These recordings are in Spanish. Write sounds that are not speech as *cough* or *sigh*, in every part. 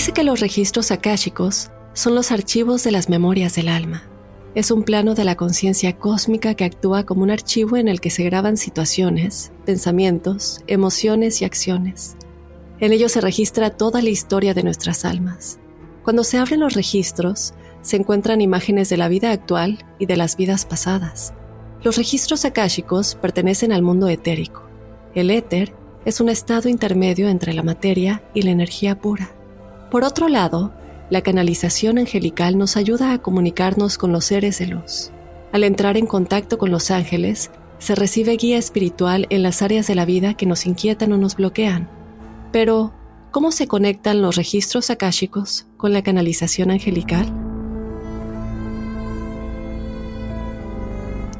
Dice que los registros akáshicos son los archivos de las memorias del alma. Es un plano de la conciencia cósmica que actúa como un archivo en el que se graban situaciones, pensamientos, emociones y acciones. En ello se registra toda la historia de nuestras almas. Cuando se abren los registros, se encuentran imágenes de la vida actual y de las vidas pasadas. Los registros akáshicos pertenecen al mundo etérico. El éter es un estado intermedio entre la materia y la energía pura. Por otro lado, la canalización angelical nos ayuda a comunicarnos con los seres de luz. Al entrar en contacto con los ángeles, se recibe guía espiritual en las áreas de la vida que nos inquietan o nos bloquean. Pero, ¿cómo se conectan los registros akáshicos con la canalización angelical?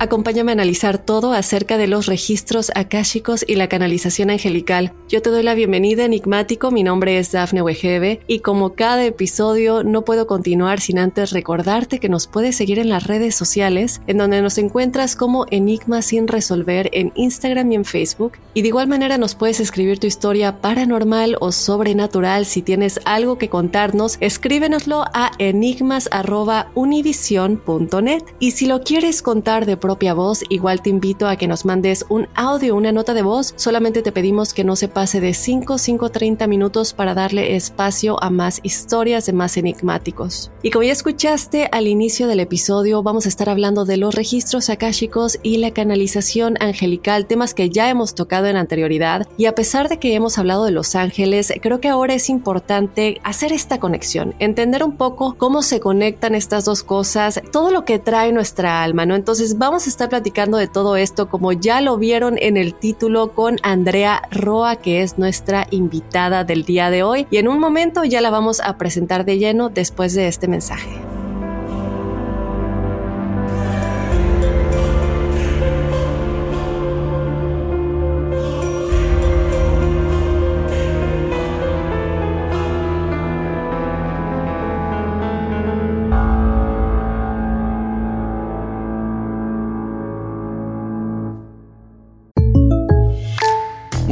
Acompáñame a analizar todo acerca de los registros akáshicos y la canalización angelical. Yo te doy la bienvenida, enigmático. Mi nombre es Dafne Wegebe y como cada episodio no puedo continuar sin antes recordarte que nos puedes seguir en las redes sociales, en donde nos encuentras como Enigma sin resolver en Instagram y en Facebook. Y de igual manera nos puedes escribir tu historia paranormal o sobrenatural. Si tienes algo que contarnos, escríbenoslo a enigmas.univision.net. Y si lo quieres contar de propia voz, igual te invito a que nos mandes un audio, una nota de voz. Solamente te pedimos que no se pase de 5, 5, 30 minutos para darle espacio a más historias de más enigmáticos. Y como ya escuchaste al inicio del episodio, vamos a estar hablando de los registros akáshicos y la canalización angelical, temas que ya hemos tocado en anterioridad. Y a pesar de que hemos hablado de los ángeles, creo que ahora es importante hacer esta conexión, entender un poco cómo se conectan estas dos cosas, todo lo que trae nuestra alma, ¿no? Entonces vamos a estar platicando de todo esto, como ya lo vieron en el título, con Andrea Roa, que es nuestra invitada del día de hoy. Y en un momento ya la vamos a presentar de lleno después de este mensaje.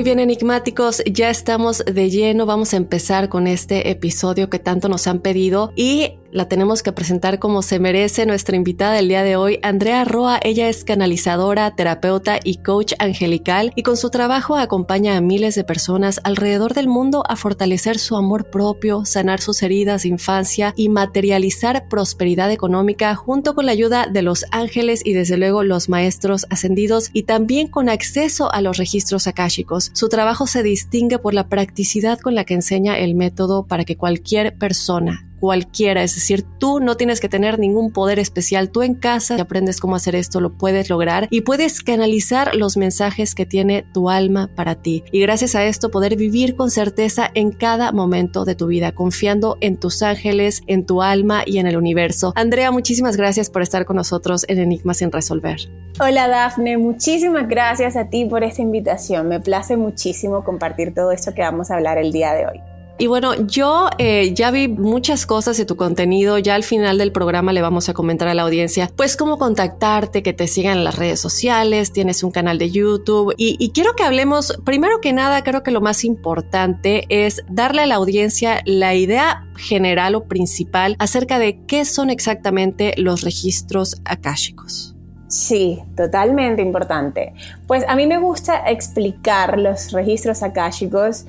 Muy bien, enigmáticos, ya estamos de lleno. Vamos a empezar con este episodio que tanto nos han pedido y la tenemos que presentar como se merece nuestra invitada del día de hoy, Andrea Roa. Ella es canalizadora, terapeuta y coach angelical y con su trabajo acompaña a miles de personas alrededor del mundo a fortalecer su amor propio, sanar sus heridas de infancia y materializar prosperidad económica junto con la ayuda de los ángeles y desde luego los maestros ascendidos y también con acceso a los registros akáshicos. Su trabajo se distingue por la practicidad con la que enseña el método para que cualquier persona cualquiera, es decir, tú no tienes que tener ningún poder especial, tú en casa si aprendes cómo hacer esto, lo puedes lograr y puedes canalizar los mensajes que tiene tu alma para ti y gracias a esto poder vivir con certeza en cada momento de tu vida, confiando en tus ángeles, en tu alma y en el universo. Andrea, muchísimas gracias por estar con nosotros en Enigmas sin resolver. Hola Dafne, muchísimas gracias a ti por esta invitación. Me place muchísimo compartir todo esto que vamos a hablar el día de hoy. Y bueno, yo eh, ya vi muchas cosas de tu contenido, ya al final del programa le vamos a comentar a la audiencia, pues cómo contactarte, que te sigan en las redes sociales, tienes un canal de YouTube y, quiero que hablemos, primero que nada, creo que lo más importante es darle a la audiencia la idea general o principal acerca de qué son exactamente los registros akáshicos. Sí, totalmente importante. Pues a mí me gusta explicar los registros akáshicos.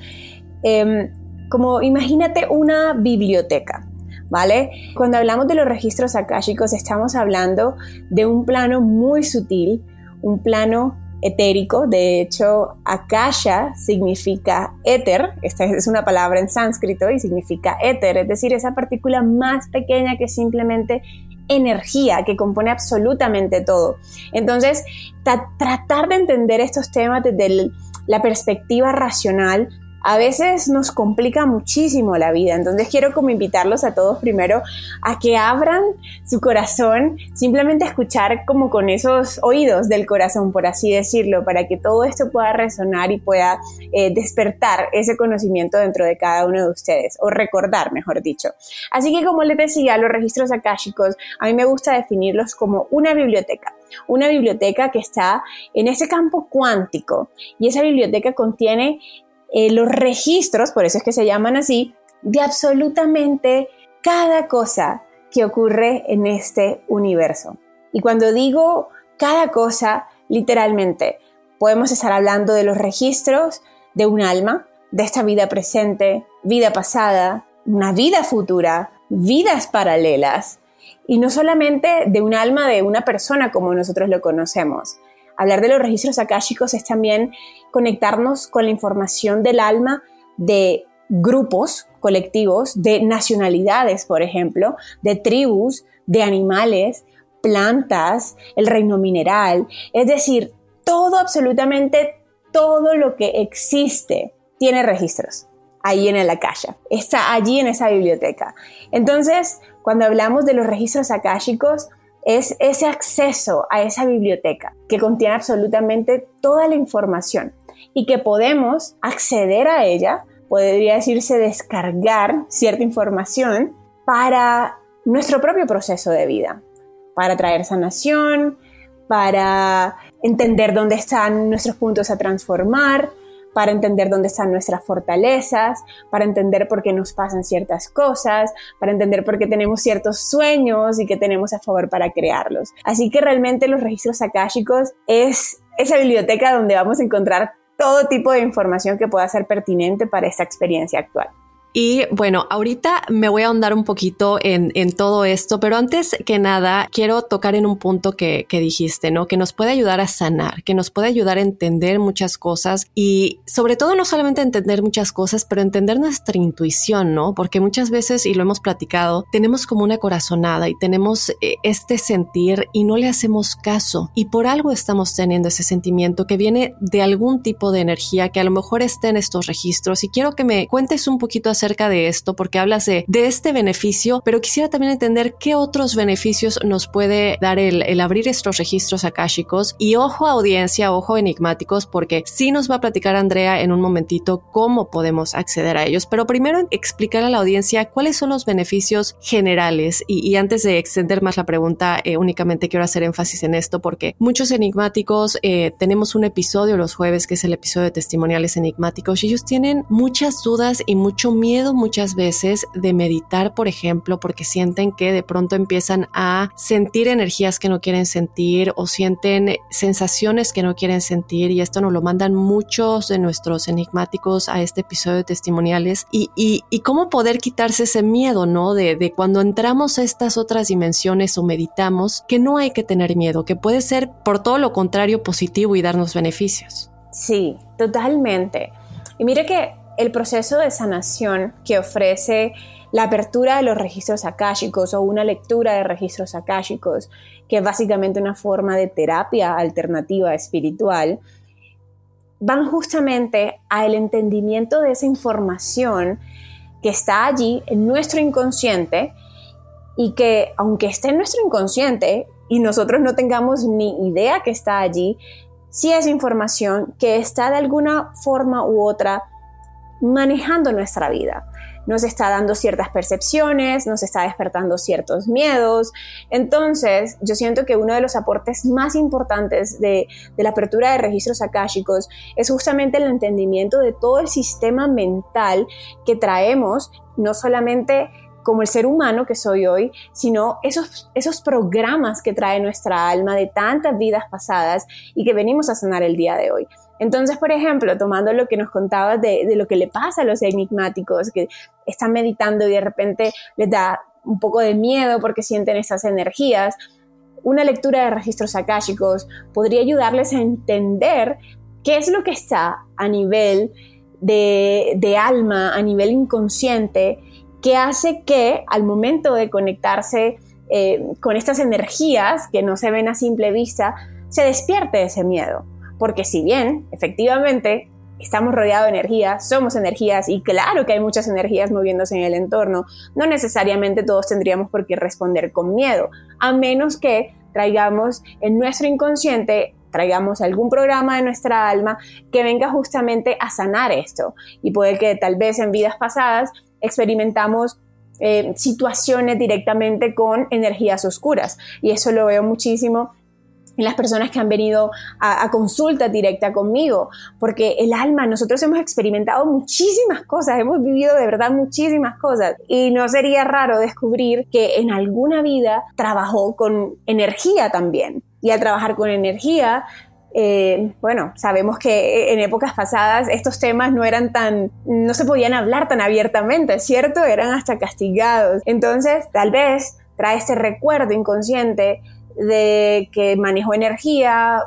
Eh, como imagínate una biblioteca. ¿Vale? Cuando hablamos de los registros akáshicos estamos hablando de un plano muy sutil, un plano etérico, de hecho akasha significa éter, esta es una palabra en sánscrito y significa éter, es decir, esa partícula más pequeña que simplemente energía que compone absolutamente todo. Entonces, tratar de entender estos temas desde la perspectiva racional a veces nos complica muchísimo la vida. Entonces quiero como invitarlos a todos primero a que abran su corazón, simplemente escuchar como con esos oídos del corazón, por así decirlo, para que todo esto pueda resonar y pueda eh, despertar ese conocimiento dentro de cada uno de ustedes, o recordar, mejor dicho. Así que como les decía, los registros akáshicos, a mí me gusta definirlos como una biblioteca una biblioteca que está en ese campo cuántico y esa biblioteca contiene eh, los registros, por eso es que se llaman así, de absolutamente cada cosa que ocurre en este universo. Y cuando digo cada cosa, literalmente, podemos estar hablando de los registros de un alma, de esta vida presente, vida pasada, una vida futura, vidas paralelas, y no solamente de un alma de una persona como nosotros lo conocemos, Hablar de los registros akáshicos es también conectarnos con la información del alma de grupos colectivos, de nacionalidades, por ejemplo, de tribus, de animales, plantas, el reino mineral, es decir, todo, absolutamente todo lo que existe tiene registros ahí en el akasha, está allí en esa biblioteca. Entonces, cuando hablamos de los registros akáshicos, es ese acceso a esa biblioteca que contiene absolutamente toda la información y que podemos acceder a ella, podría decirse descargar cierta información para nuestro propio proceso de vida, para traer sanación, para entender dónde están nuestros puntos a transformar, para entender dónde están nuestras fortalezas, para entender por qué nos pasan ciertas cosas, para entender por qué tenemos ciertos sueños y qué tenemos a favor para crearlos. Así que realmente los registros akáshicos es esa biblioteca donde vamos a encontrar todo tipo de información que pueda ser pertinente para esta experiencia actual. Y bueno, ahorita me voy a ahondar un poquito en, en, todo esto, pero antes que nada quiero tocar en un punto que, que, dijiste, ¿no? Que nos puede ayudar a sanar, que nos puede ayudar a entender muchas cosas y sobre todo no solamente entender muchas cosas, pero entender nuestra intuición, ¿no? Porque muchas veces, y lo hemos platicado, tenemos como una corazonada y tenemos eh, este sentir y no le hacemos caso y por algo estamos teniendo ese sentimiento que viene de algún tipo de energía que a lo mejor está en estos registros y quiero que me cuentes un poquito acerca acerca de esto porque hablas de, de este beneficio, pero quisiera también entender qué otros beneficios nos puede dar el, el abrir estos registros akáshicos. Y ojo audiencia, ojo enigmáticos, porque sí nos va a platicar Andrea en un momentito cómo podemos acceder a ellos. Pero primero explicar a la audiencia cuáles son los beneficios generales. Y, y antes de extender más la pregunta, eh, únicamente quiero hacer énfasis en esto porque muchos enigmáticos eh, tenemos un episodio los jueves que es el episodio de testimoniales enigmáticos y ellos tienen muchas dudas y mucho miedo miedo muchas veces de meditar, por ejemplo, porque sienten que de pronto empiezan a sentir energías que no quieren sentir o sienten sensaciones que no quieren sentir y esto nos lo mandan muchos de nuestros enigmáticos a este episodio de testimoniales y, y, cómo poder quitarse ese miedo, ¿no? De, de cuando entramos a estas otras dimensiones o meditamos, que no hay que tener miedo, que puede ser por todo lo contrario positivo y darnos beneficios. Sí, totalmente. Y mire que el proceso de sanación que ofrece la apertura de los registros akáshicos o una lectura de registros akáshicos, que es básicamente una forma de terapia alternativa espiritual, van justamente al entendimiento de esa información que está allí en nuestro inconsciente y que aunque esté en nuestro inconsciente y nosotros no tengamos ni idea que está allí, sí es información que está de alguna forma u otra manejando nuestra vida. Nos está dando ciertas percepciones, nos está despertando ciertos miedos. Entonces, yo siento que uno de los aportes más importantes de, la apertura de registros akáshicos es justamente el entendimiento de todo el sistema mental que traemos, no solamente como el ser humano que soy hoy, sino esos, esos programas que trae nuestra alma de tantas vidas pasadas y que venimos a sanar el día de hoy. Entonces, por ejemplo, tomando lo que nos contabas de, lo que le pasa a los enigmáticos, que están meditando y de repente les da un poco de miedo porque sienten esas energías, una lectura de registros akáshicos podría ayudarles a entender qué es lo que está a nivel de, alma, a nivel inconsciente, que hace que al momento de conectarse eh, con estas energías que no se ven a simple vista, se despierte ese miedo. Porque si bien, efectivamente, estamos rodeados de energía, somos energías y claro que hay muchas energías moviéndose en el entorno, no necesariamente todos tendríamos por qué responder con miedo, a menos que traigamos en nuestro inconsciente traigamos algún programa de nuestra alma que venga justamente a sanar esto. Y puede que tal vez en vidas pasadas experimentamos eh, situaciones directamente con energías oscuras. Y eso lo veo muchísimo las personas que han venido a, consulta directa conmigo, porque el alma, nosotros hemos experimentado muchísimas cosas, hemos vivido de verdad muchísimas cosas y no sería raro descubrir que en alguna vida trabajó con energía también. Y al trabajar con energía, eh, bueno, sabemos que en épocas pasadas estos temas no eran tan, no se podían hablar tan abiertamente, ¿cierto? Eran hasta castigados. Entonces, tal vez trae este recuerdo inconsciente de que manejó energía,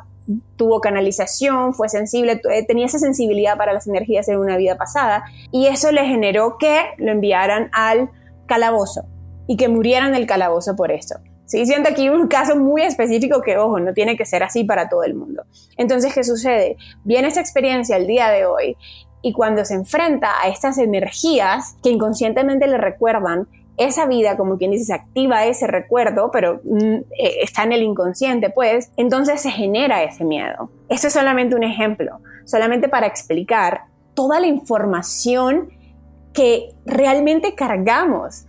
tuvo canalización, fue sensible, eh, tenía esa sensibilidad para las energías en una vida pasada y eso le generó que lo enviaran al calabozo y que murieran en el calabozo por esto. ¿Sí? Siento aquí un caso muy específico que, ojo, no tiene que ser así para todo el mundo. Entonces, ¿qué sucede? Viene esta experiencia el día de hoy y cuando se enfrenta a estas energías que inconscientemente le recuerdan esa vida, como quien dice, se activa ese recuerdo, pero mm, eh, está en el inconsciente, pues, entonces se genera ese miedo. Eso es solamente un ejemplo, solamente para explicar toda la información que realmente cargamos,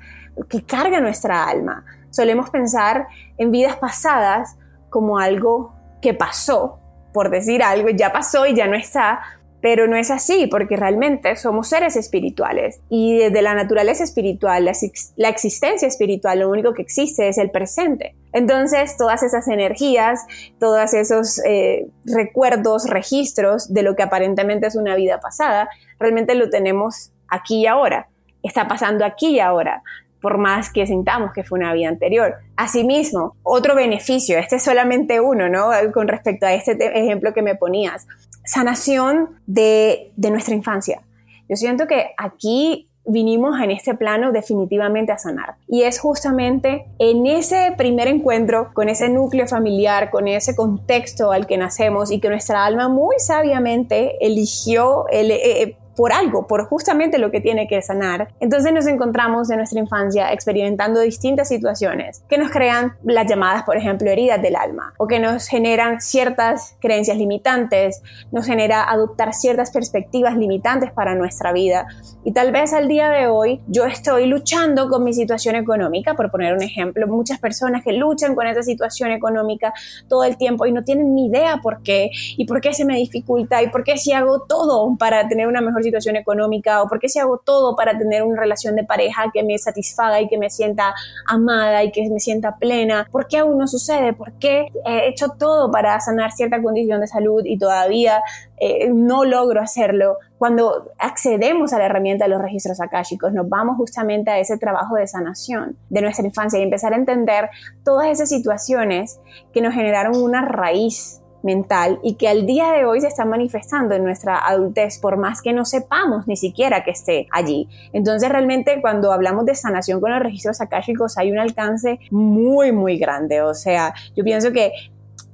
que carga nuestra alma. Solemos pensar en vidas pasadas como algo que pasó, por decir algo, ya pasó y ya no está, Pero no es así, porque realmente somos seres espirituales y desde la naturaleza espiritual, la, existencia espiritual, lo único que existe es el presente. Entonces, todas esas energías, todos esos eh, recuerdos, registros de lo que aparentemente es una vida pasada, realmente lo tenemos aquí y ahora. Está pasando aquí y ahora por más que sintamos que fue una vida anterior. Asimismo, otro beneficio, este es solamente uno, ¿no? Con respecto a este ejemplo que me ponías, sanación de, de nuestra infancia. Yo siento que aquí vinimos en este plano definitivamente a sanar. Y es justamente en ese primer encuentro con ese núcleo familiar, con ese contexto al que nacemos y que nuestra alma muy sabiamente eligió el, eh, por algo, por justamente lo que tiene que sanar. Entonces nos encontramos en nuestra infancia experimentando distintas situaciones que nos crean las llamadas, por ejemplo, heridas del alma o que nos generan ciertas creencias limitantes, nos genera adoptar ciertas perspectivas limitantes para nuestra vida. Y tal vez al día de hoy yo estoy luchando con mi situación económica, por poner un ejemplo, muchas personas que luchan con esa situación económica todo el tiempo y no tienen ni idea por qué y por qué se me dificulta y por qué si hago todo para tener una mejor situación económica o por qué si hago todo para tener una relación de pareja que me satisfaga y que me sienta amada y que me sienta plena, ¿por qué aún no sucede? ¿Por qué he hecho todo para sanar cierta condición de salud y todavía eh, no logro hacerlo? Cuando accedemos a la herramienta de los registros akáshicos, nos vamos justamente a ese trabajo de sanación de nuestra infancia y empezar a entender todas esas situaciones que nos generaron una raíz mental y que al día de hoy se está manifestando en nuestra adultez, por más que no sepamos ni siquiera que esté allí. Entonces realmente cuando hablamos de sanación con los registros akáshicos hay un alcance muy, muy grande. O sea, yo pienso que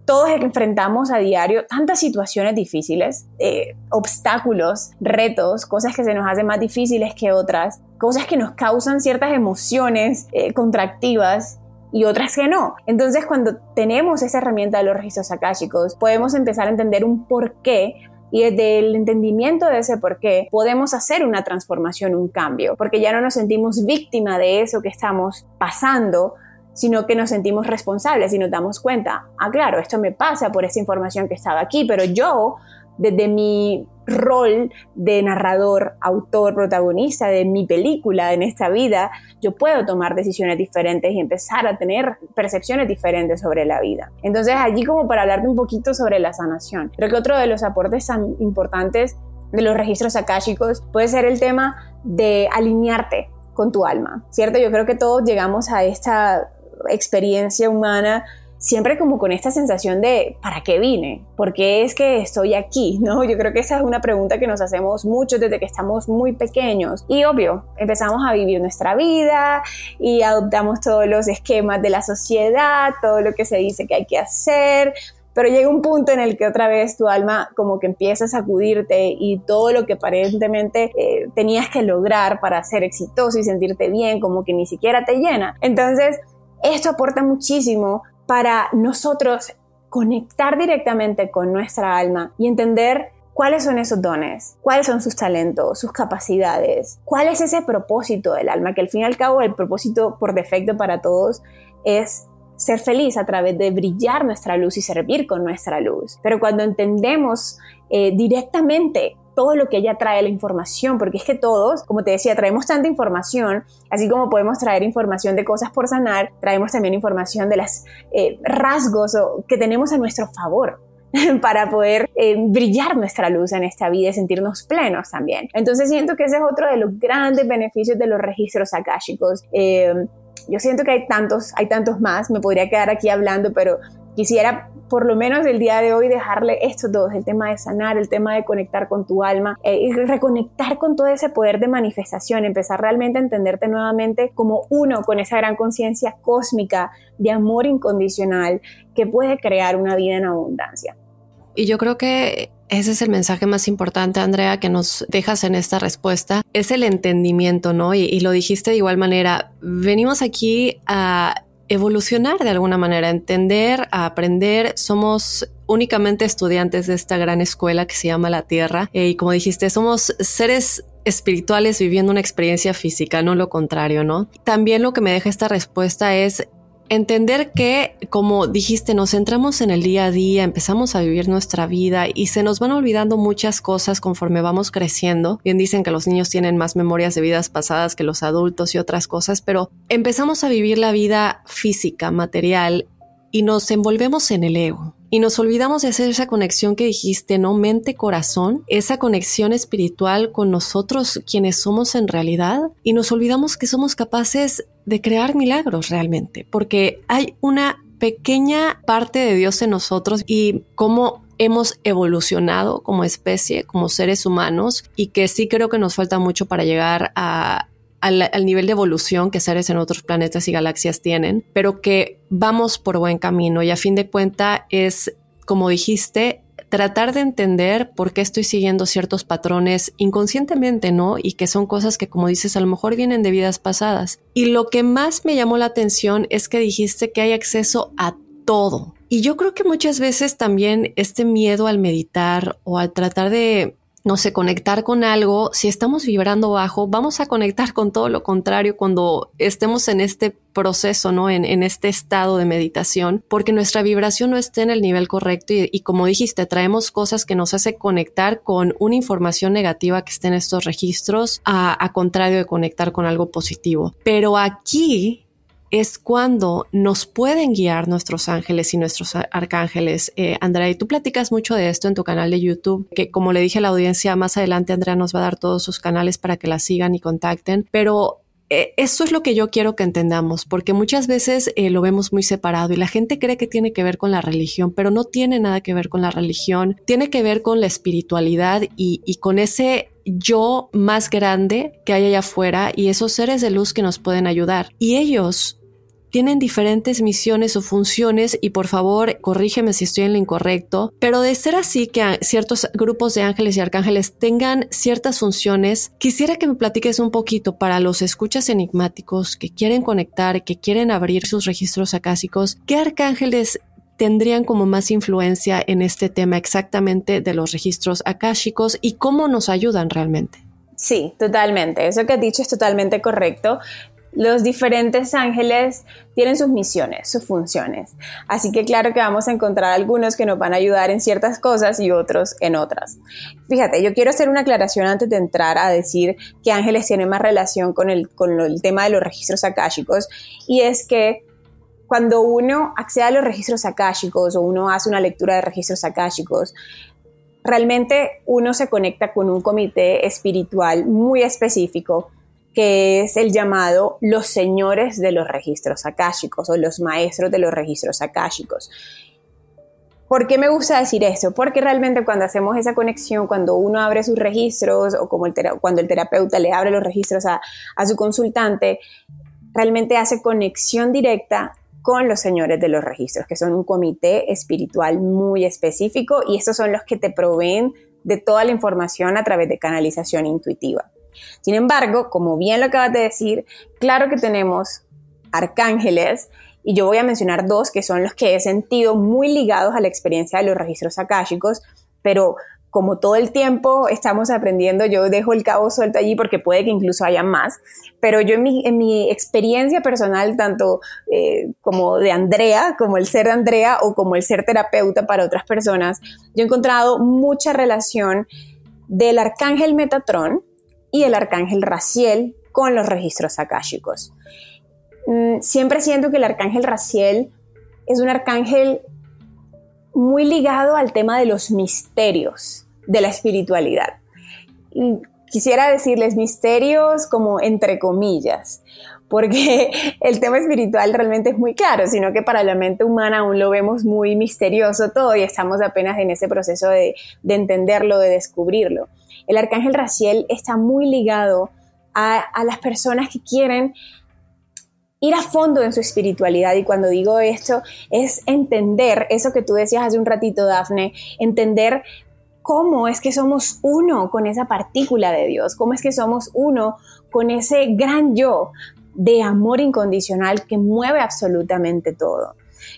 todos enfrentamos a diario tantas situaciones difíciles, eh, obstáculos, retos, cosas que se nos hacen más difíciles que otras, cosas que nos causan ciertas emociones eh, contractivas y otras que no. Entonces, cuando tenemos esa herramienta de los registros akáshicos, podemos empezar a entender un porqué y desde el entendimiento de ese porqué podemos hacer una transformación, un cambio, porque ya no nos sentimos víctima de eso que estamos pasando, sino que nos sentimos responsables y nos damos cuenta, ah, claro, esto me pasa por esa información que estaba aquí, pero yo desde mi rol de narrador, autor, protagonista de mi película en esta vida, yo puedo tomar decisiones diferentes y empezar a tener percepciones diferentes sobre la vida. Entonces, allí como para hablarte un poquito sobre la sanación, creo que otro de los aportes tan importantes de los registros akáshicos puede ser el tema de alinearte con tu alma, ¿cierto? Yo creo que todos llegamos a esta experiencia humana siempre como con esta sensación de ¿para qué vine? ¿Por qué es que estoy aquí? *laughs* ¿No? Yo creo que esa es una pregunta que nos hacemos mucho desde que estamos muy pequeños. Y obvio, empezamos a vivir nuestra vida y adoptamos todos los esquemas de la sociedad, todo lo que se dice que hay que hacer. Pero llega un punto en el que otra vez tu alma como que empieza a sacudirte y todo lo que aparentemente eh, tenías que lograr para ser exitoso y sentirte bien, como que ni siquiera te llena. Entonces, esto aporta muchísimo para nosotros conectar directamente con nuestra alma y entender cuáles son esos dones, cuáles son sus talentos, sus capacidades, cuál es ese propósito del alma, que al fin y al cabo el propósito por defecto para todos es ser feliz a través de brillar nuestra luz y servir con nuestra luz. Pero cuando entendemos eh, directamente todo lo que ella trae, la información, porque es que todos, como te decía, traemos tanta información, así como podemos traer información de cosas por sanar, traemos también información de los eh, rasgos que tenemos a nuestro favor *laughs* para poder eh, brillar nuestra luz en esta vida y sentirnos plenos también. Entonces siento que ese es otro de los grandes beneficios de los registros akáshicos. Eh, yo siento que hay tantos, hay tantos más, me podría quedar aquí hablando, pero quisiera por lo menos el día de hoy dejarle estos dos, el tema de sanar, el tema de conectar con tu alma eh, y reconectar con todo ese poder de manifestación, empezar realmente a entenderte nuevamente como uno con esa gran conciencia cósmica de amor incondicional que puede crear una vida en abundancia. Y yo creo que ese es el mensaje más importante, Andrea, que nos dejas en esta respuesta. Es el entendimiento, ¿no? Y, y, lo dijiste de igual manera. Venimos aquí a evolucionar de alguna manera, entender, a aprender. Somos únicamente estudiantes de esta gran escuela que se llama la Tierra. Eh, y como dijiste, somos seres espirituales viviendo una experiencia física, no lo contrario, ¿no? También lo que me deja esta respuesta es entender que, como dijiste, nos centramos en el día a día, empezamos a vivir nuestra vida y se nos van olvidando muchas cosas conforme vamos creciendo. Bien dicen que los niños tienen más memorias de vidas pasadas que los adultos y otras cosas, pero empezamos a vivir la vida física, material, y nos envolvemos en el ego. Y nos olvidamos de hacer esa conexión que dijiste, ¿no? Mente-corazón, esa conexión espiritual con nosotros quienes somos en realidad. Y nos olvidamos que somos capaces de crear milagros realmente, porque hay una pequeña parte de Dios en nosotros y cómo hemos evolucionado como especie, como seres humanos, y que sí creo que nos falta mucho para llegar a al, nivel de evolución que seres en otros planetas y galaxias tienen, pero que vamos por buen camino y a fin de cuenta es, como dijiste, tratar de entender por qué estoy siguiendo ciertos patrones inconscientemente, ¿no? Y que son cosas que, como dices, a lo mejor vienen de vidas pasadas. Y lo que más me llamó la atención es que dijiste que hay acceso a todo. Y yo creo que muchas veces también este miedo al meditar o al tratar de no sé, conectar con algo, si estamos vibrando bajo, vamos a conectar con todo lo contrario cuando estemos en este proceso, ¿no? En, en este estado de meditación, porque nuestra vibración no esté en el nivel correcto y, y, como dijiste, traemos cosas que nos hace conectar con una información negativa que esté en estos registros, a, a contrario de conectar con algo positivo. Pero aquí es cuando nos pueden guiar nuestros ángeles y nuestros arcángeles. Eh, Andrea, y tú platicas mucho de esto en tu canal de YouTube, que como le dije a la audiencia, más adelante Andrea nos va a dar todos sus canales para que la sigan y contacten, pero eh, eso es lo que yo quiero que entendamos, porque muchas veces eh, lo vemos muy separado y la gente cree que tiene que ver con la religión, pero no tiene nada que ver con la religión, tiene que ver con la espiritualidad y, y con ese yo más grande que hay allá afuera y esos seres de luz que nos pueden ayudar. Y ellos tienen diferentes misiones o funciones y por favor corrígeme si estoy en lo incorrecto, pero de ser así que ciertos grupos de ángeles y arcángeles tengan ciertas funciones, quisiera que me platiques un poquito para los escuchas enigmáticos que quieren conectar, que quieren abrir sus registros acásicos, ¿qué arcángeles tendrían como más influencia en este tema exactamente de los registros akáshicos y cómo nos ayudan realmente? Sí, totalmente. Eso que has dicho es totalmente correcto los diferentes ángeles tienen sus misiones, sus funciones. Así que claro que vamos a encontrar algunos que nos van a ayudar en ciertas cosas y otros en otras. Fíjate, yo quiero hacer una aclaración antes de entrar a decir que ángeles tienen más relación con el, con el tema de los registros akáshicos y es que cuando uno accede a los registros akáshicos o uno hace una lectura de registros akáshicos, realmente uno se conecta con un comité espiritual muy específico que es el llamado los señores de los registros akáshicos o los maestros de los registros akáshicos. ¿Por qué me gusta decir esto? Porque realmente cuando hacemos esa conexión, cuando uno abre sus registros o como cuando el terapeuta le abre los registros a, a su consultante, realmente hace conexión directa con los señores de los registros, que son un comité espiritual muy específico y estos son los que te proveen de toda la información a través de canalización intuitiva. Sin embargo, como bien lo acabas de decir, claro que tenemos arcángeles y yo voy a mencionar dos que son los que he sentido muy ligados a la experiencia de los registros akáshicos, pero como todo el tiempo estamos aprendiendo, yo dejo el cabo suelto allí porque puede que incluso haya más, pero yo en mi, experiencia personal, tanto eh, como de Andrea, como el ser de Andrea o como el ser terapeuta para otras personas, yo he encontrado mucha relación del arcángel Metatron, y el arcángel Raciel con los registros akáshicos. Mm, siempre siento que el arcángel Raciel es un arcángel muy ligado al tema de los misterios de la espiritualidad. quisiera decirles misterios como entre comillas, porque *laughs* el tema espiritual realmente es muy claro, sino que para la mente humana aún lo vemos muy misterioso todo y estamos apenas en ese proceso de entenderlo, de descubrirlo el arcángel Raciel está muy ligado a, las personas que quieren ir a fondo en su espiritualidad. Y cuando digo esto, es entender eso que tú decías hace un ratito, Dafne, entender cómo es que somos uno con esa partícula de Dios, cómo es que somos uno con ese gran yo de amor incondicional que mueve absolutamente todo.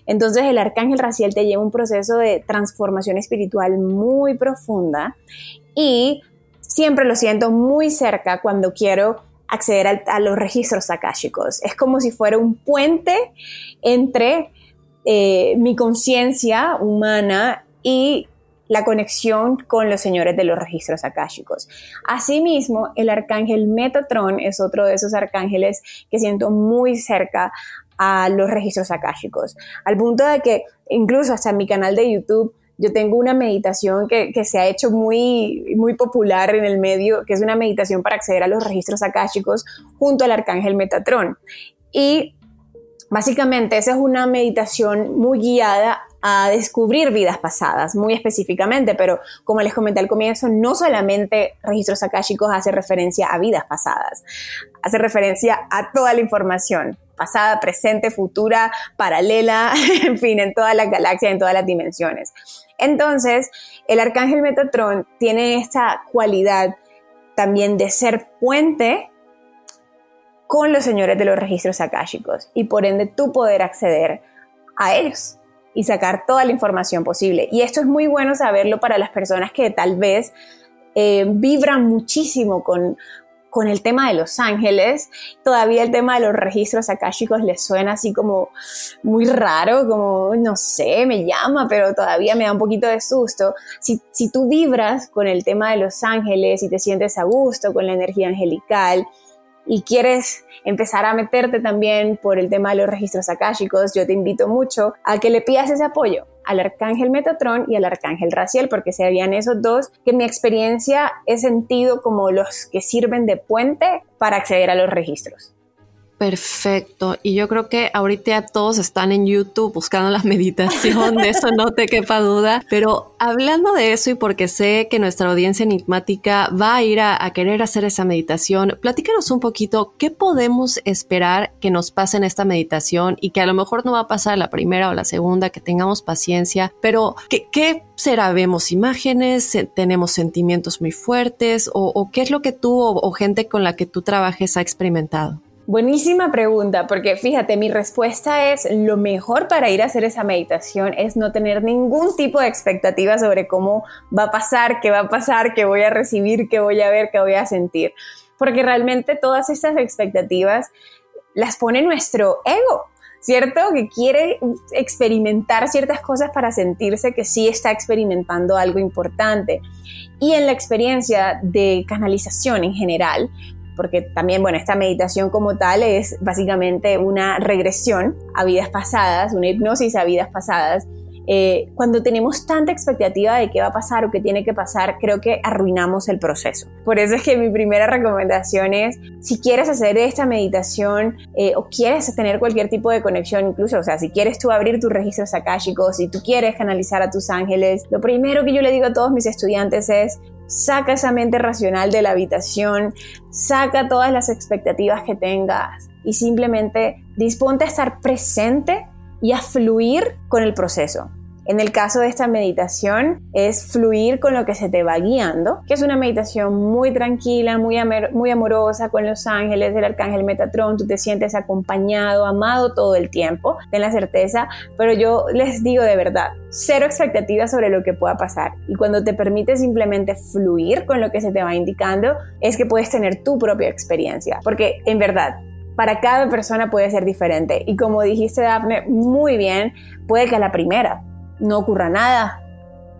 Entonces el arcángel Raciel te lleva un proceso de transformación espiritual muy profunda y siempre lo siento muy cerca cuando quiero acceder a, los registros akáshicos. Es como si fuera un puente entre eh, mi conciencia humana y la conexión con los señores de los registros akáshicos. Asimismo, el arcángel Metatron es otro de esos arcángeles que siento muy cerca a los registros akáshicos, al punto de que incluso hasta mi canal de YouTube yo tengo una meditación que, se ha hecho muy, muy popular en el medio, que es una meditación para acceder a los registros akáshicos junto al arcángel Metatron. Y básicamente esa es una meditación muy guiada a descubrir vidas pasadas, muy específicamente, pero como les comenté al comienzo, no solamente registros akáshicos hace referencia a vidas pasadas, hace referencia a toda la información, pasada, presente, futura, paralela, *laughs* en fin, en toda la galaxia, en todas las dimensiones. Entonces, el arcángel Metatron tiene esta cualidad también de ser puente con los señores de los registros akáshicos y por ende tú poder acceder a ellos y sacar toda la información posible. Y esto es muy bueno saberlo para las personas que tal vez eh, vibran muchísimo con, con el tema de los ángeles, todavía el tema de los registros akáshicos les suena así como muy raro, como no sé, me llama, pero todavía me da un poquito de susto. Si, si tú vibras con el tema de los ángeles y te sientes a gusto con la energía angelical, y quieres empezar a meterte también por el tema de los registros akáshicos, yo te invito mucho a que le pidas ese apoyo al arcángel Metatron y al arcángel Raciel, porque serían esos dos que mi experiencia he sentido como los que sirven de puente para acceder a los registros. Perfecto. Y yo creo que ahorita todos están en YouTube buscando la *laughs* meditación, de eso no te quepa duda. Pero hablando de eso y porque sé que nuestra audiencia enigmática va a ir a, querer hacer esa meditación, platícanos un poquito qué podemos esperar que nos pase en esta meditación y que a lo mejor no va a pasar la primera o la segunda, que tengamos paciencia, pero ¿qué, qué será? ¿Vemos imágenes? ¿Tenemos sentimientos muy fuertes? ¿O, qué es lo que tú o gente con la que tú trabajes ha experimentado? Buenísima pregunta, porque fíjate, mi respuesta es lo mejor para ir a hacer esa meditación es no tener ningún tipo de expectativa sobre cómo va a pasar, qué va a pasar, qué voy a recibir, qué voy a ver, qué voy a sentir. Porque realmente todas estas expectativas las pone nuestro ego, ¿cierto? Que quiere experimentar ciertas cosas para sentirse que sí está experimentando algo importante. Y en la experiencia de canalización en general, porque también, bueno, esta meditación como tal es básicamente una regresión a vidas pasadas, una hipnosis a vidas pasadas. Eh, cuando tenemos tanta expectativa de qué va a pasar o qué tiene que pasar, creo que arruinamos el proceso. Por eso es que mi primera recomendación es, si quieres hacer esta meditación eh, o quieres tener cualquier tipo de conexión, incluso, o sea, si quieres tú abrir tus registros akáshicos, si tú quieres canalizar a tus ángeles, lo primero que yo le digo a todos mis estudiantes es, saca esa mente racional de la habitación, saca todas las expectativas que tengas y simplemente disponte a estar presente y a fluir con el proceso. En el caso de esta meditación es fluir con lo que se te va guiando, que es una meditación muy tranquila, muy, amorosa con los ángeles del arcángel Metatron, tú te sientes acompañado, amado todo el tiempo, ten la certeza, pero yo les digo de verdad, cero expectativas sobre lo que pueda pasar. Y cuando te permites simplemente fluir con lo que se te va indicando, es que puedes tener tu propia experiencia, porque en verdad para cada persona puede ser diferente. Y como dijiste, Daphne, muy bien, puede que a la primera no ocurra nada.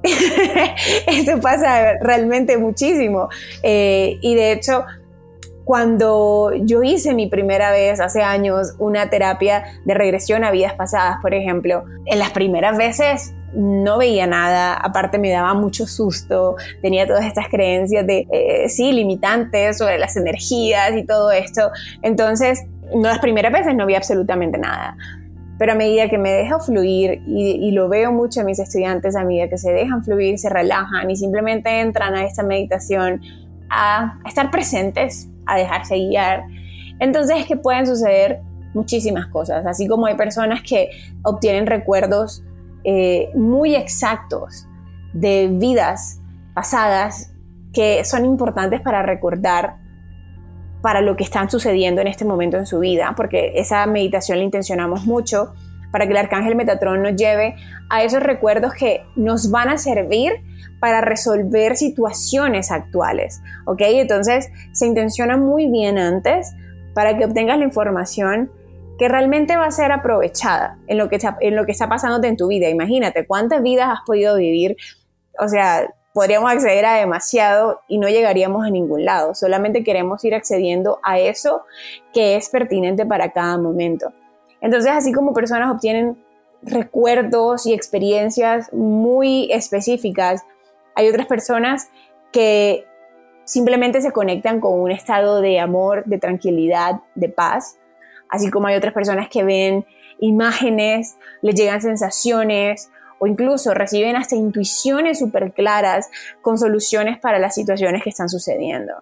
*laughs* Eso pasa realmente muchísimo. Eh, y de hecho, cuando yo hice mi primera vez hace años una terapia de regresión a vidas pasadas, por ejemplo, en las primeras veces no veía nada, aparte me daba mucho susto, tenía todas estas creencias de, eh, sí, limitantes sobre las energías y todo esto. Entonces, no las primeras veces no vi absolutamente nada. Pero a medida que me dejo fluir, y, lo veo mucho en mis estudiantes, a medida que se dejan fluir, se relajan y simplemente entran a esta meditación a, estar presentes, a dejarse guiar, entonces es que pueden suceder muchísimas cosas, así como hay personas que obtienen recuerdos eh, muy exactos de vidas pasadas que son importantes para recordar para lo que están sucediendo en este momento en su vida, porque esa meditación la intencionamos mucho para que el arcángel Metatrón nos lleve a esos recuerdos que nos van a servir para resolver situaciones actuales, ¿ok? Entonces se intenciona muy bien antes para que obtengas la información que realmente va a ser aprovechada en lo que está, en lo que está pasando en tu vida. Imagínate cuántas vidas has podido vivir, o sea, podríamos acceder a demasiado y no llegaríamos a ningún lado. Solamente queremos ir accediendo a eso que es pertinente para cada momento. Entonces, así como personas obtienen recuerdos y experiencias muy específicas, hay otras personas que simplemente se conectan con un estado de amor, de tranquilidad, de paz, así como hay otras personas que ven imágenes, les llegan sensaciones o incluso reciben hasta intuiciones súper claras con soluciones para las situaciones que están sucediendo.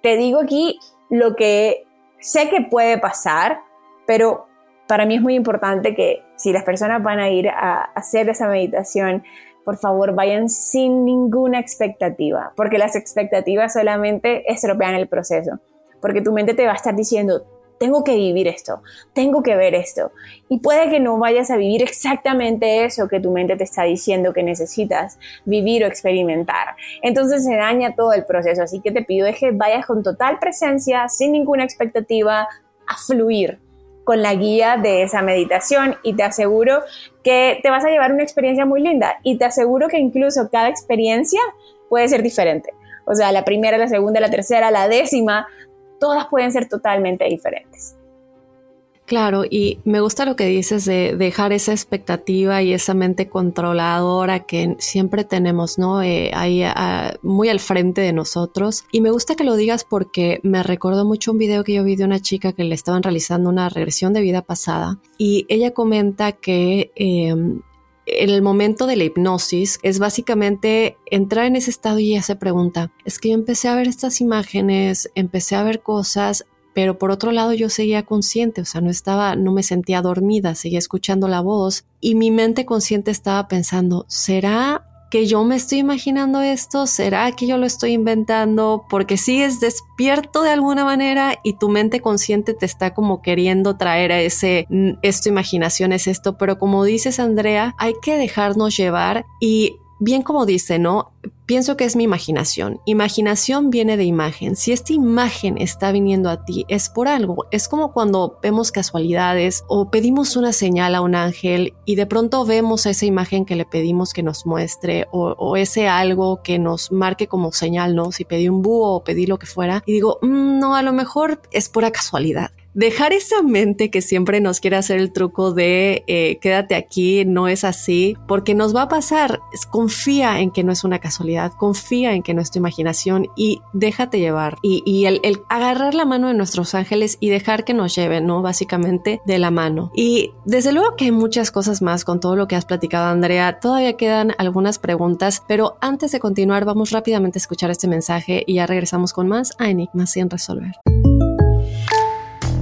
Te digo aquí lo que sé que puede pasar, pero para mí es muy importante que si las personas van a ir a hacer esa meditación, por favor vayan sin ninguna expectativa, porque las expectativas solamente estropean el proceso, porque tu mente te va a estar diciendo, tengo que vivir esto, tengo que ver esto, y puede que no vayas a vivir exactamente eso que tu mente te está diciendo que necesitas vivir o experimentar. Entonces se daña todo el proceso, así que te pido que vayas con total presencia, sin ninguna expectativa, a fluir con la guía de esa meditación y te aseguro que te vas a llevar una experiencia muy linda y te aseguro que incluso cada experiencia puede ser diferente. O sea, la primera, la segunda, la tercera, la décima, todas pueden ser totalmente diferentes. Claro, y me gusta lo que dices de dejar esa expectativa y esa mente controladora que siempre tenemos, ¿no? Eh, ahí muy al frente de nosotros. Y me gusta que lo digas porque me recordó mucho un video que yo vi de una chica que le estaban realizando una regresión de vida pasada y ella comenta que em, el momento de la hipnosis es básicamente entrar en ese estado y ella se pregunta, es que yo empecé a ver estas imágenes, empecé a ver cosas, pero por otro lado yo seguía consciente, o sea, no estaba, no me sentía dormida, seguía escuchando la voz y mi mente consciente estaba pensando, ¿será que yo me estoy imaginando esto? ¿Será que yo lo estoy inventando? Porque sigues despierto de alguna manera y tu mente consciente te está como queriendo traer a ese, mm, esto imaginación es esto, pero como dices Andrea, hay que dejarnos llevar y bien como dice, ¿no? Pienso que es mi imaginación. Imaginación viene de imagen. Si esta imagen está viniendo a ti, es por algo. Es como cuando vemos casualidades o pedimos una señal a un ángel y de pronto vemos esa imagen que le pedimos que nos muestre o, ese algo que nos marque como señal, ¿no? Si pedí un búho o pedí lo que fuera y digo, mm, no, a lo mejor es pura casualidad dejar esa mente que siempre nos quiere hacer el truco de eh, quédate aquí, no es así, porque nos va a pasar. Confía en que no es una casualidad, confía en que no es tu imaginación y déjate llevar. Y, el, agarrar la mano de nuestros ángeles y dejar que nos lleven, ¿no? Básicamente de la mano. Y desde luego que hay muchas cosas más con todo lo que has platicado, Andrea. Todavía quedan algunas preguntas, pero antes de continuar, vamos rápidamente a escuchar este mensaje y ya regresamos con más a Enigmas sin resolver.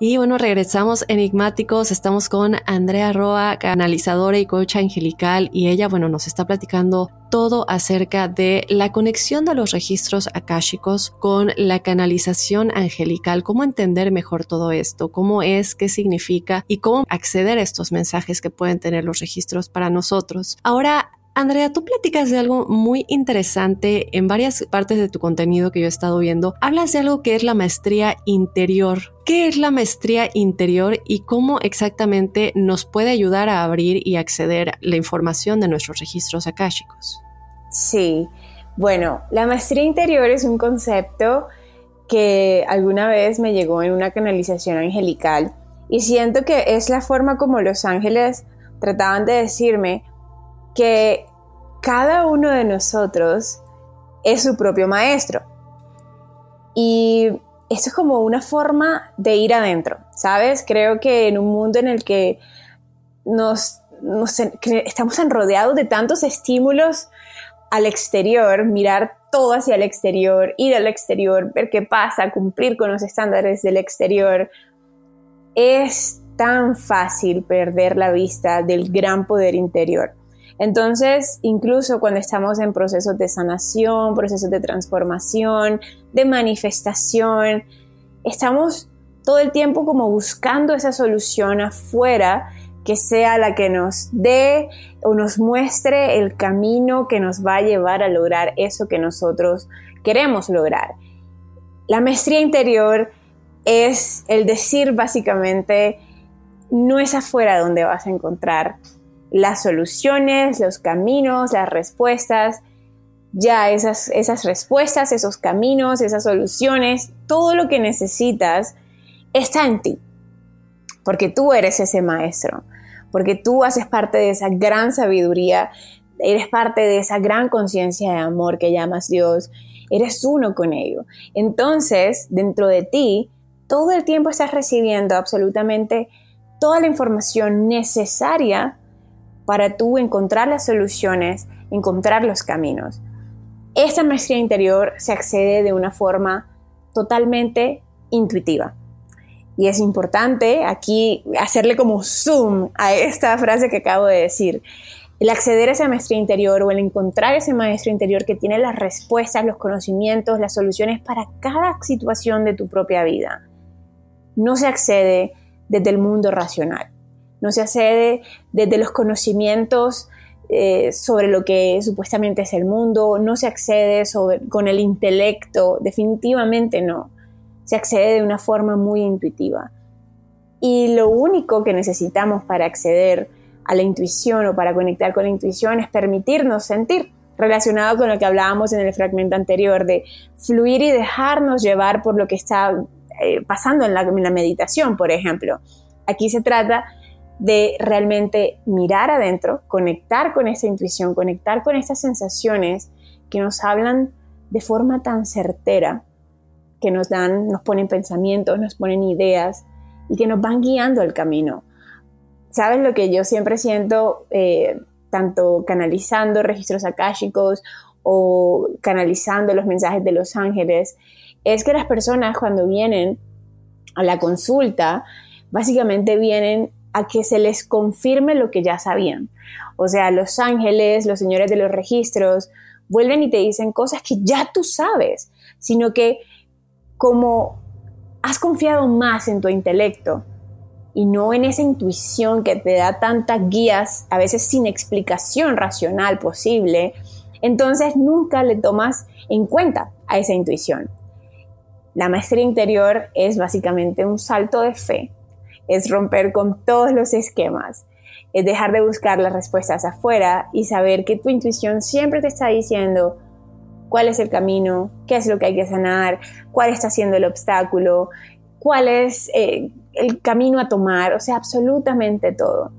Y bueno, regresamos enigmáticos. Estamos con Andrea Roa, canalizadora y coach angelical, y ella, bueno, nos está platicando todo acerca de la conexión de los registros akáshicos con la canalización angelical, cómo entender mejor todo esto, cómo es, qué significa y cómo acceder a estos mensajes que pueden tener los registros para nosotros. Ahora, Andrea, tú platicas de algo muy interesante en varias partes de tu contenido que yo he estado viendo. Hablas de algo que es la maestría interior. ¿Qué es la maestría interior y cómo exactamente nos puede ayudar a abrir y acceder la información de nuestros registros akáshicos? Sí, bueno, la maestría interior es un concepto que alguna vez me llegó en una canalización angelical y siento que es la forma como los ángeles trataban de decirme, que cada uno de nosotros es su propio maestro. Y esto es como una forma de ir adentro, ¿sabes? Creo que en un mundo en el que nos, estamos rodeados de tantos estímulos al exterior, mirar todo hacia el exterior, ir al exterior, ver qué pasa, cumplir con los estándares del exterior, es tan fácil perder la vista del gran poder interior. Entonces, incluso cuando estamos en procesos de sanación, procesos de transformación, de manifestación, estamos todo el tiempo como buscando esa solución afuera que sea la que nos dé o nos muestre el camino que nos va a llevar a lograr eso que nosotros queremos lograr. La maestría interior es el decir básicamente, no es afuera donde vas a encontrar las soluciones, los caminos, las respuestas, ya esas, esas respuestas, esos caminos, esas soluciones, todo lo que necesitas está en ti, porque tú eres ese maestro, porque tú haces parte de esa gran sabiduría, eres parte de esa gran conciencia de amor que llamas Dios, eres uno con ello. Entonces, dentro de ti, todo el tiempo estás recibiendo absolutamente toda la información necesaria para tú encontrar las soluciones, encontrar los caminos. Esta maestría interior se accede de una forma totalmente intuitiva. Y es importante aquí hacerle como zoom a esta frase que acabo de decir. El acceder a esa maestría interior o el encontrar ese maestro interior que tiene las respuestas, los conocimientos, las soluciones para cada situación de tu propia vida. No se accede desde el mundo racional no se accede desde los conocimientos eh, sobre lo que supuestamente es el mundo, no se accede con el intelecto, definitivamente no. Se accede de una forma muy intuitiva. Y lo único que necesitamos para acceder a la intuición o para conectar con la intuición es permitirnos sentir, relacionado con lo que hablábamos en el fragmento anterior, de fluir y dejarnos llevar por lo que está eh, pasando en la, en la meditación, por ejemplo. Aquí se trata de realmente mirar adentro, conectar con esa intuición, conectar con estas sensaciones que nos hablan de forma tan certera, que nos dan, nos ponen pensamientos, nos ponen ideas y que nos van guiando el camino. ¿Sabes lo que yo siempre siento, eh, tanto canalizando registros akáshicos o canalizando los mensajes de los ángeles? Es que las personas cuando vienen a la consulta, básicamente vienen a que se les confirme lo que ya sabían. O sea, los ángeles, los señores de los registros, vuelven y te dicen cosas que ya tú sabes, sino que como has confiado más en tu intelecto y no en esa intuición que te da tantas guías, a veces sin explicación racional posible, entonces nunca le tomas en cuenta a esa intuición. La maestría interior es básicamente un salto de fe es romper con todos los esquemas, es dejar de buscar las respuestas afuera y saber que tu intuición siempre te está diciendo cuál es el camino, qué es lo que hay que sanar, cuál está siendo el obstáculo, cuál es eh, el camino a tomar, o sea, absolutamente todo.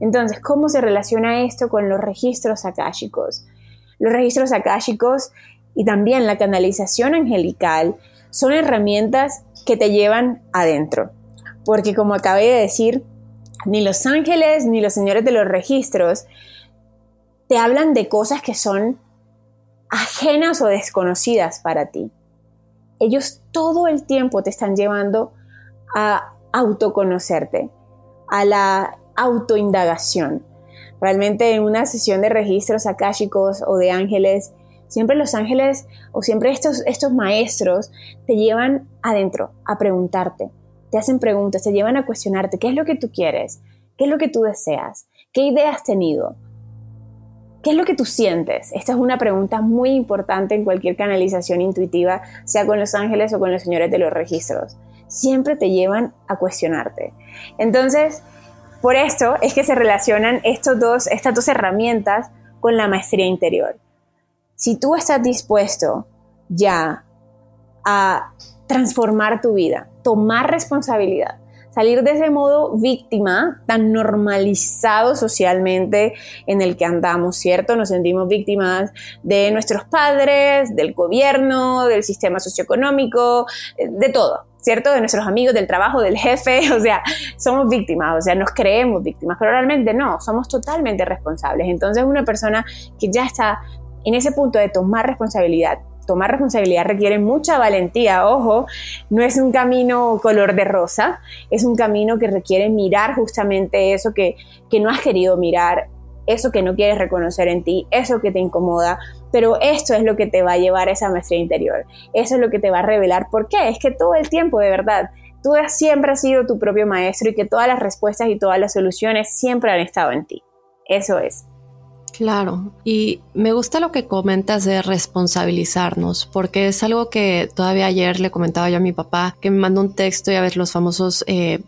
Entonces, ¿cómo se relaciona esto con los registros akáshicos? Los registros akáshicos y también la canalización angelical son herramientas que te llevan adentro porque como acabé de decir, ni los ángeles ni los señores de los registros te hablan de cosas que son ajenas o desconocidas para ti. Ellos todo el tiempo te están llevando a, autoconocerte, a la autoindagación. Realmente en una sesión de registros akáshicos o de ángeles, siempre los ángeles o siempre estos, estos maestros te llevan adentro a preguntarte, te hacen preguntas, te llevan a cuestionarte qué es lo que tú quieres, qué es lo que tú deseas, qué idea has tenido, qué es lo que tú sientes. Esta es una pregunta muy importante en cualquier canalización intuitiva, sea con los ángeles o con los señores de los registros. Siempre te llevan a cuestionarte. Entonces, por esto es que se relacionan estos dos, estas dos herramientas con la maestría interior. Si tú estás dispuesto ya a transformar tu vida, tomar responsabilidad, salir de ese modo víctima tan normalizado socialmente en el que andamos, ¿cierto? Nos sentimos víctimas de nuestros padres, del gobierno, del sistema socioeconómico, de todo. ¿cierto? De nuestros amigos, del trabajo, del jefe, *laughs* o sea, somos víctimas, o sea, nos creemos víctimas, pero realmente no, somos totalmente responsables. Entonces una persona que ya está en ese punto de tomar responsabilidad, tomar responsabilidad requiere mucha valentía, ojo, no es un camino color de rosa, es un camino que requiere mirar justamente eso que, que no has querido mirar, eso que no quieres reconocer en ti, eso que te incomoda, pero esto es lo que te va a llevar a esa maestría interior, eso es lo que te va a revelar por qué, es que todo el tiempo de verdad tú siempre has sido tu propio maestro y que todas las respuestas y todas las soluciones siempre han estado en ti. Eso es. Claro, y me gusta lo que comentas de responsabilizarnos, porque es algo que todavía ayer le comentaba yo a mi papá, que me mandó un texto y a ver los famosos eh,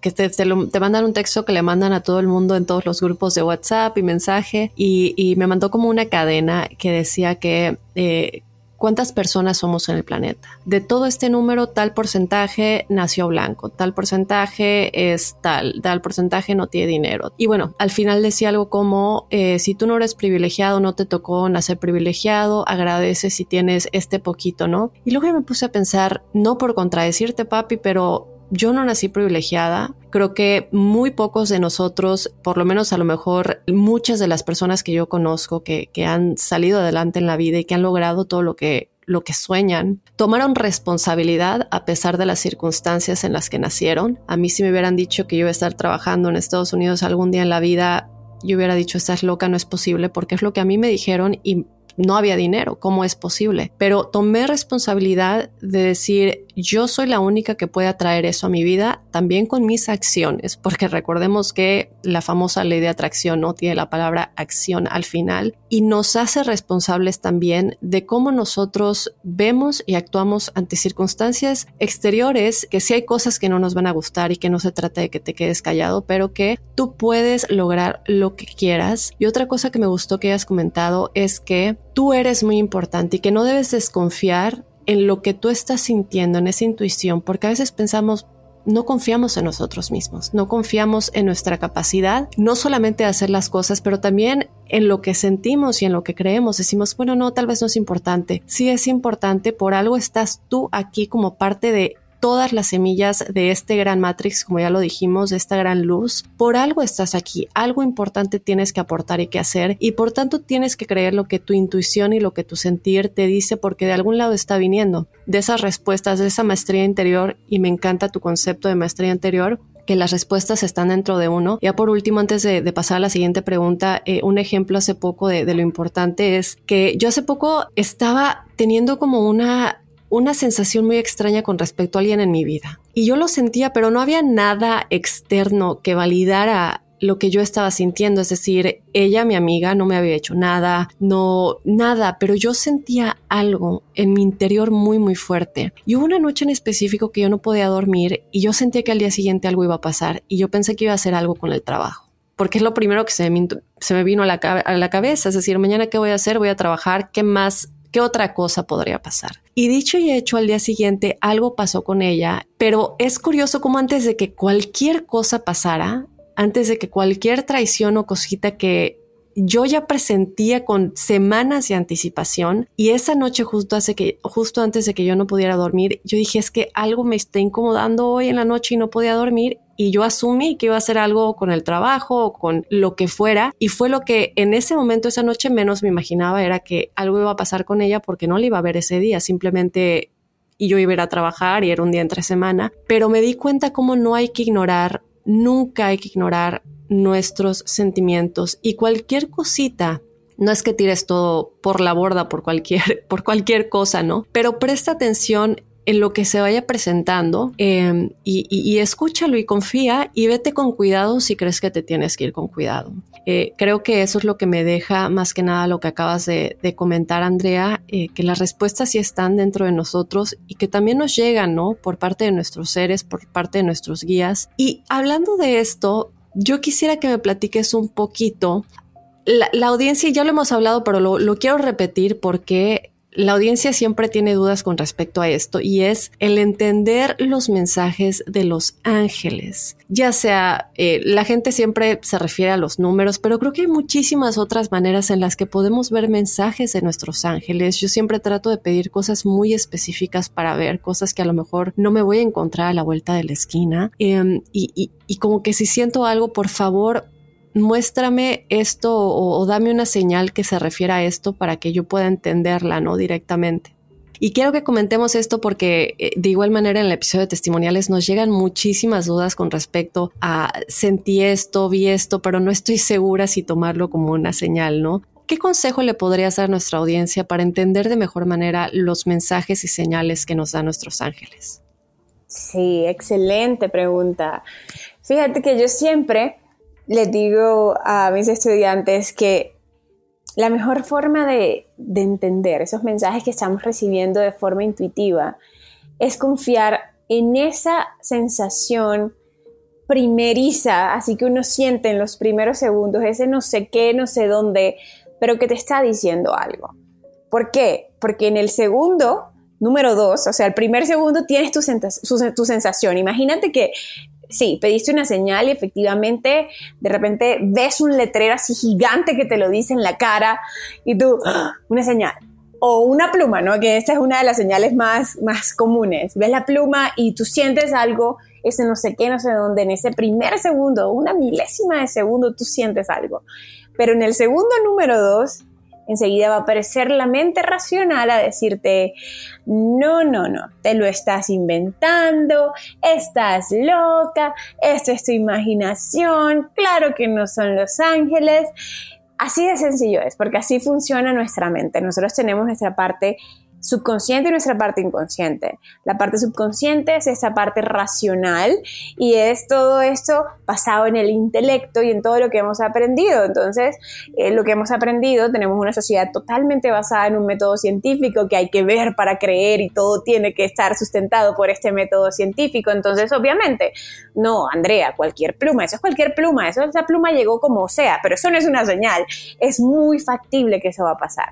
que te, te, mandan un texto que le mandan a todo el mundo en todos los grupos de WhatsApp y mensaje y, me mandó como una cadena que decía que eh, cuántas personas somos en el planeta. De todo este número, tal porcentaje nació blanco, tal porcentaje es tal, tal porcentaje no tiene dinero. Y bueno, al final decía algo como, eh, si tú no eres privilegiado, no te tocó nacer privilegiado, agradece si tienes este poquito, ¿no? Y luego me puse a pensar, no por contradecirte, papi, pero yo no nací privilegiada. Creo que muy pocos de nosotros, por lo menos a lo mejor muchas de las personas que yo conozco que, han salido adelante en la vida y que han logrado todo lo que lo que sueñan, tomaron responsabilidad a pesar de las circunstancias en las que nacieron. A mí si me hubieran dicho que yo iba a estar trabajando en Estados Unidos algún día en la vida, yo hubiera dicho, estás loca, no es posible, porque es lo que a mí me dijeron y no había dinero, ¿cómo es posible? Pero tomé responsabilidad de decir, yo soy la única que puede atraer eso a mi vida, también con mis acciones, porque recordemos que la famosa ley de atracción no tiene la palabra acción al final y nos hace responsables también de cómo nosotros vemos y actuamos ante circunstancias exteriores, que sí hay cosas que no nos van a gustar y que no se trata de que te quedes callado, pero que tú puedes lograr lo que quieras. Y otra cosa que me gustó que hayas comentado es que tú eres muy importante y que no debes desconfiar en lo que tú estás sintiendo, en esa intuición, porque a veces pensamos, no confiamos en nosotros mismos, no confiamos en nuestra capacidad, no solamente de hacer las cosas, pero también en lo que sentimos y en lo que creemos. Decimos, bueno, no, tal vez no es importante. Sí es importante, por algo estás tú aquí como parte de todas las semillas de este gran Matrix, como ya lo dijimos, de esta gran luz. Por algo estás aquí, algo importante tienes que aportar y que hacer y por tanto tienes que creer lo que tu intuición y lo que tu sentir te dice porque de algún lado está viniendo. De esas respuestas, de esa maestría interior y me encanta tu concepto de maestría interior que las respuestas están dentro de uno. Ya por último, antes de, pasar a la siguiente pregunta, eh, un ejemplo hace poco de, de, lo importante es que yo hace poco estaba teniendo como una una sensación muy extraña con respecto a alguien en mi vida. Y yo lo sentía, pero no había nada externo que validara lo que yo estaba sintiendo, es decir, ella, mi amiga, no me había hecho nada, no, nada, pero yo sentía algo en mi interior muy, muy fuerte. Y hubo una noche en específico que yo no podía dormir y yo sentía que al día siguiente algo iba a pasar y yo pensé que iba a hacer algo con el trabajo. Porque es lo primero que se me, se me vino a la, a la cabeza, es decir, mañana qué voy a hacer, voy a trabajar, ¿qué más ¿Qué otra cosa podría pasar? Y dicho y hecho, al día siguiente algo pasó con ella, pero es curioso como antes de que cualquier cosa pasara, antes de que cualquier traición o cosita que yo ya presentía con semanas de anticipación y esa noche justo hace que justo antes de que yo no pudiera dormir, yo dije es que algo me está incomodando hoy en la noche y no podía dormir y yo asumí que iba a hacer algo con el trabajo o con lo que fuera y fue lo que en ese momento esa noche menos me imaginaba era que algo iba a pasar con ella porque no le iba a ver ese día, simplemente y yo iba a ir a trabajar y era un día entre semana, pero me di cuenta cómo no hay que ignorar, nunca hay que ignorar nuestros sentimientos y cualquier cosita no es que tires todo por la borda por cualquier, *laughs* por cualquier cosa, ¿no? Pero presta atención en lo que se vaya presentando em, y, escúchalo y confía y vete con cuidado si crees que te tienes que ir con cuidado. Eh, creo que eso es lo que me deja más que nada lo que acabas de, comentar, Andrea, eh, que las respuestas sí están dentro de nosotros y que también nos llegan, ¿no? Por parte de nuestros seres, por parte de nuestros guías. Y hablando de esto, yo quisiera que me platiques un poquito. La, audiencia, ya lo hemos hablado, pero lo quiero repetir porque la audiencia siempre tiene dudas con respecto a esto y es el entender los mensajes de los ángeles. Ya sea, eh, la gente siempre se refiere a los números, pero creo que hay muchísimas otras maneras en las que podemos ver mensajes de nuestros ángeles. Yo siempre trato de pedir cosas muy específicas para ver cosas que a lo mejor no me voy a encontrar a la vuelta de la esquina. Em, y, y como que si siento algo, por favor, muéstrame esto o, dame una señal que se refiera a esto para que yo pueda entenderla, ¿no? Directamente. Y quiero que comentemos esto porque eh, de igual manera en el episodio de testimoniales nos llegan muchísimas dudas con respecto a sentí esto, vi esto, pero no estoy segura si tomarlo como una señal, ¿no? ¿Qué consejo le podrías dar a nuestra audiencia para entender de mejor manera los mensajes y señales que nos dan nuestros ángeles? Sí, excelente pregunta. Fíjate que yo siempre les digo a mis estudiantes que la mejor forma de, entender esos mensajes que estamos recibiendo de forma intuitiva es confiar en esa sensación primeriza, así que uno siente en los primeros segundos ese no sé qué, no sé dónde, pero que te está diciendo algo. ¿Por qué? Porque en el segundo, número dos, o sea, el primer segundo tienes tu, sensación. Imagínate que sí, pediste una señal y efectivamente de repente ves un letrero así gigante que te lo dice en la cara y tú, ¡ah! una señal. O una pluma, ¿no? Que esta es una de las señales más, más comunes. Ves la pluma y tú sientes algo, ese no sé qué, no sé dónde, en ese primer segundo, una milésima de segundo, tú sientes algo. Pero en el segundo número dos, enseguida va a aparecer la mente racional a decirte, no, no, no, te lo estás inventando, estás loca, esto es tu imaginación, claro que no son los ángeles. Así de sencillo es, porque así funciona nuestra mente. Nosotros tenemos nuestra parte subconsciente y nuestra parte inconsciente. La parte subconsciente es esa parte racional y es todo esto basado en el intelecto y en todo lo que hemos aprendido. Entonces, eh, lo que hemos aprendido, tenemos una sociedad totalmente basada en un método científico que hay que ver para creer y todo tiene que estar sustentado por este método científico. Entonces, obviamente, no, Andrea, cualquier pluma, eso es cualquier pluma, eso esa pluma llegó como sea, pero eso no es una señal. Es muy factible que eso va a pasar.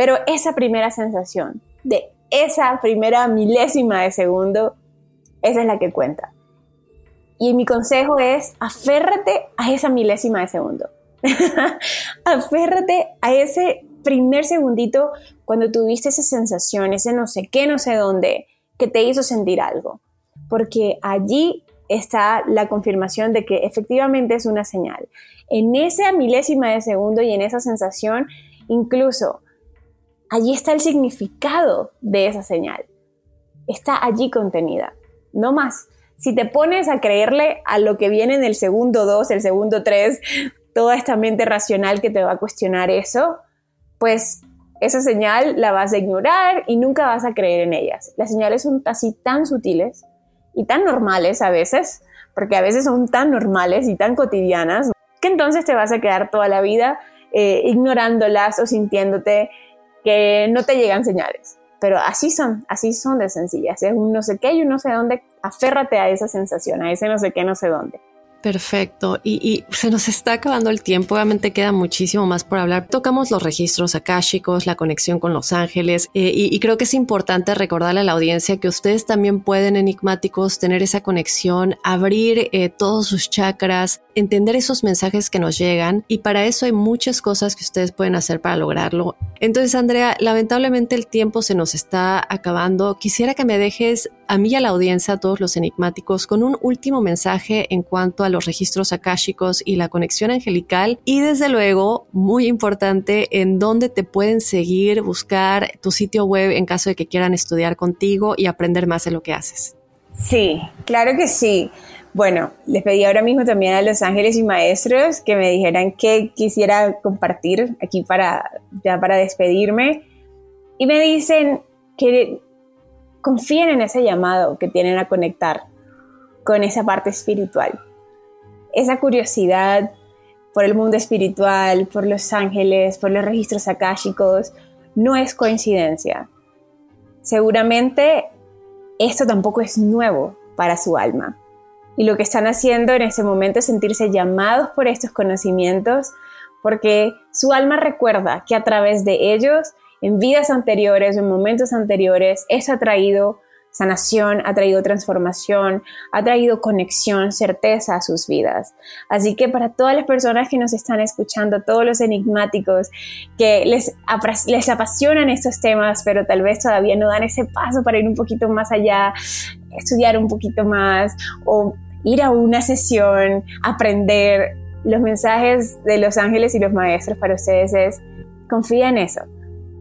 Pero esa primera sensación de esa primera milésima de segundo, esa es la que cuenta. Y mi consejo es, aférrate a esa milésima de segundo. *laughs* aférrate a ese primer segundito cuando tuviste esa sensación, ese no sé qué, no sé dónde, que te hizo sentir algo. Porque allí está la confirmación de que efectivamente es una señal. En esa milésima de segundo y en esa sensación, incluso allí está el significado de esa señal. Está allí contenida, no más. Si te pones a creerle a lo que viene en el segundo 2, el segundo 3, toda esta mente racional que te va a cuestionar eso, pues esa señal la vas a ignorar y nunca vas a creer en ellas. Las señales son así tan sutiles y tan normales a veces, porque a veces son tan normales y tan cotidianas, que entonces te vas a quedar toda la vida eh, ignorándolas o sintiéndote que no te llegan señales. Pero así son, así son de sencillas. Es un no sé qué y un no sé dónde. Aférrate a esa sensación, a ese no sé qué, no sé dónde. Perfecto. Y, se nos está acabando el tiempo. Obviamente queda muchísimo más por hablar. Tocamos los registros akáshicos, la conexión con los ángeles. Eh, y, creo que es importante recordarle a la audiencia que ustedes también pueden, enigmáticos, tener esa conexión, abrir eh, todos sus chakras, entender esos mensajes que nos llegan. Y para eso hay muchas cosas que ustedes pueden hacer para lograrlo. Entonces, Andrea, lamentablemente el tiempo se nos está acabando. Quisiera que me dejes a mí y a la audiencia, a todos los enigmáticos, con un último mensaje en cuanto a los registros akáshicos y la conexión angelical. Y desde luego, muy importante, en dónde te pueden seguir, buscar tu sitio web en caso de que quieran estudiar contigo y aprender más de lo que haces. Sí, claro que sí. Bueno, les pedí ahora mismo también a los ángeles y maestros que me dijeran qué quisiera compartir aquí para ya para despedirme y me dicen que confíen en ese llamado que tienen a conectar con esa parte espiritual. Esa curiosidad por el mundo espiritual, por los ángeles, por los registros akáshicos, no es coincidencia. Seguramente esto tampoco es nuevo para su alma. Y lo que están haciendo en ese momento es sentirse llamados por estos conocimientos, porque su alma recuerda que a través de ellos, en vidas anteriores, en momentos anteriores, eso ha traído sanación, ha traído transformación, ha traído conexión, certeza a sus vidas. Así que para todas las personas que nos están escuchando, todos los enigmáticos que les, apasionan estos temas, pero tal vez todavía no dan ese paso para ir un poquito más allá, estudiar un poquito más o ir a una sesión, aprender los mensajes de los ángeles y los maestros para ustedes es confía en eso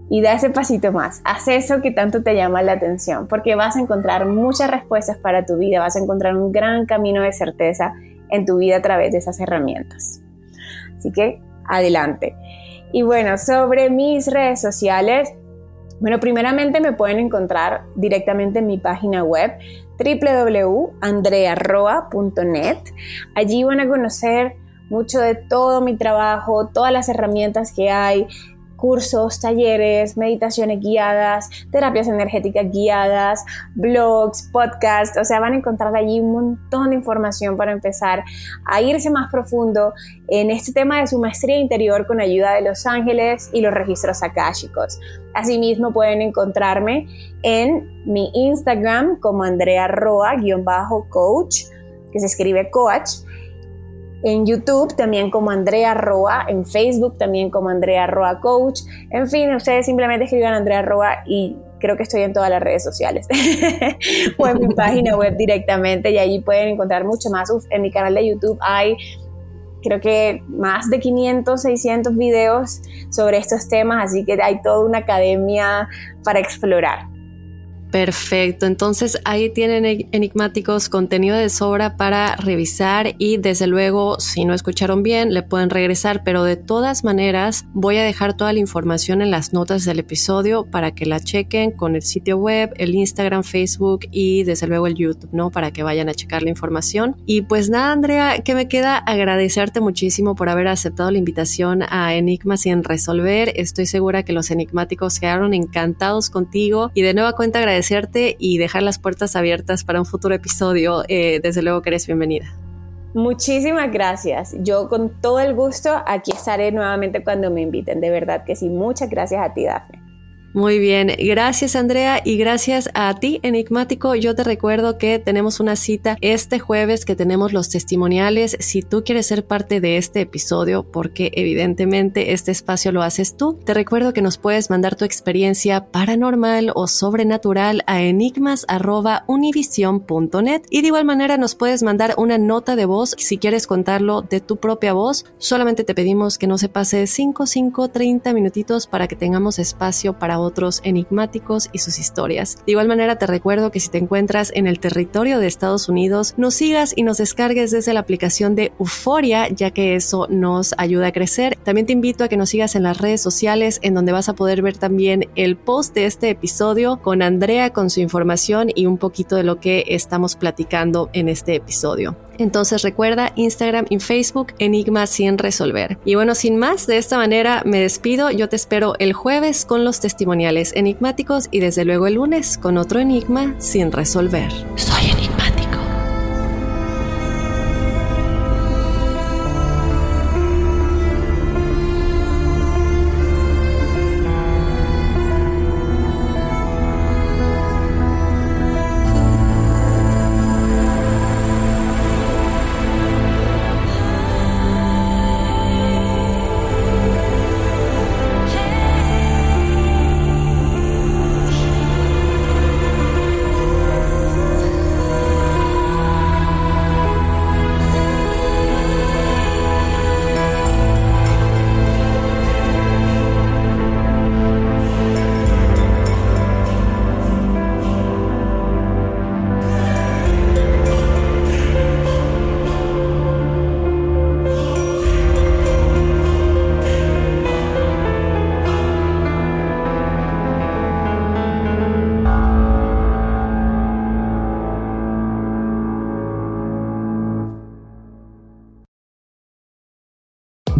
y da ese pasito más, haz eso que tanto te llama la atención, porque vas a encontrar muchas respuestas para tu vida, vas a encontrar un gran camino de certeza en tu vida a través de esas herramientas. Así que adelante. Y bueno, sobre mis redes sociales, bueno, primeramente me pueden encontrar directamente en mi página web www.andrearroa.net. Allí van a conocer mucho de todo mi trabajo, todas las herramientas que hay, cursos, talleres, meditaciones guiadas, terapias energéticas guiadas, blogs, podcasts, o sea, van a encontrar allí un montón de información para empezar a irse más profundo en este tema de su maestría interior con ayuda de los ángeles y los registros akáshicos. Asimismo pueden encontrarme en mi Instagram como Andrea Roa-coach, que se escribe coach, en YouTube también como Andrea Roa, en Facebook también como Andrea Roa Coach. En fin, ustedes simplemente escriban Andrea Roa y creo que estoy en todas las redes sociales *laughs* o en mi página web directamente y allí pueden encontrar mucho más. en mi canal de YouTube hay creo que más de 500, 600 videos sobre estos temas, así que hay toda una academia para explorar. Perfecto, entonces ahí tienen enigmáticos contenido de sobra para revisar y desde luego si no escucharon bien le pueden regresar, pero de todas maneras voy a dejar toda la información en las notas del episodio para que la chequen con el sitio web, el Instagram, Facebook y desde luego el YouTube, ¿no? Para que vayan a checar la información. Y pues nada, Andrea, que me queda agradecerte muchísimo por haber aceptado la invitación a Enigmas sin resolver. Estoy segura que los enigmáticos quedaron encantados contigo y de nueva cuenta agradecerte agradecerte y dejar las puertas abiertas para un futuro episodio. Eh, desde luego que eres bienvenida. Muchísimas gracias. Yo con todo el gusto aquí estaré nuevamente cuando me inviten. De verdad que sí. Muchas gracias a ti, Dafne. Muy bien, gracias Andrea y gracias a ti Enigmático. Yo te recuerdo que tenemos una cita este jueves que tenemos los testimoniales. Si tú quieres ser parte de este episodio, porque evidentemente este espacio lo haces tú, te recuerdo que nos puedes mandar tu experiencia paranormal o sobrenatural a enigmas.univision.net y de igual manera nos puedes mandar una nota de voz si quieres contarlo de tu propia voz. Solamente te pedimos que no se pase 5, 5, 30 minutitos para que tengamos espacio para otros enigmáticos y sus historias. De igual manera te recuerdo que si te encuentras en el territorio de Estados Unidos, nos sigas y nos descargues desde la aplicación de Euforia, ya que eso nos ayuda a crecer. También te invito a que nos sigas en las redes sociales, en donde vas a poder ver también el post de este episodio con Andrea, con su información y un poquito de lo que estamos platicando en este episodio. Entonces recuerda Instagram y Facebook Enigma sin resolver. Y bueno, sin más, de esta manera me despido. Yo te espero el jueves con los testimoniales enigmáticos y desde luego el lunes con otro enigma sin resolver. Soy enigmático.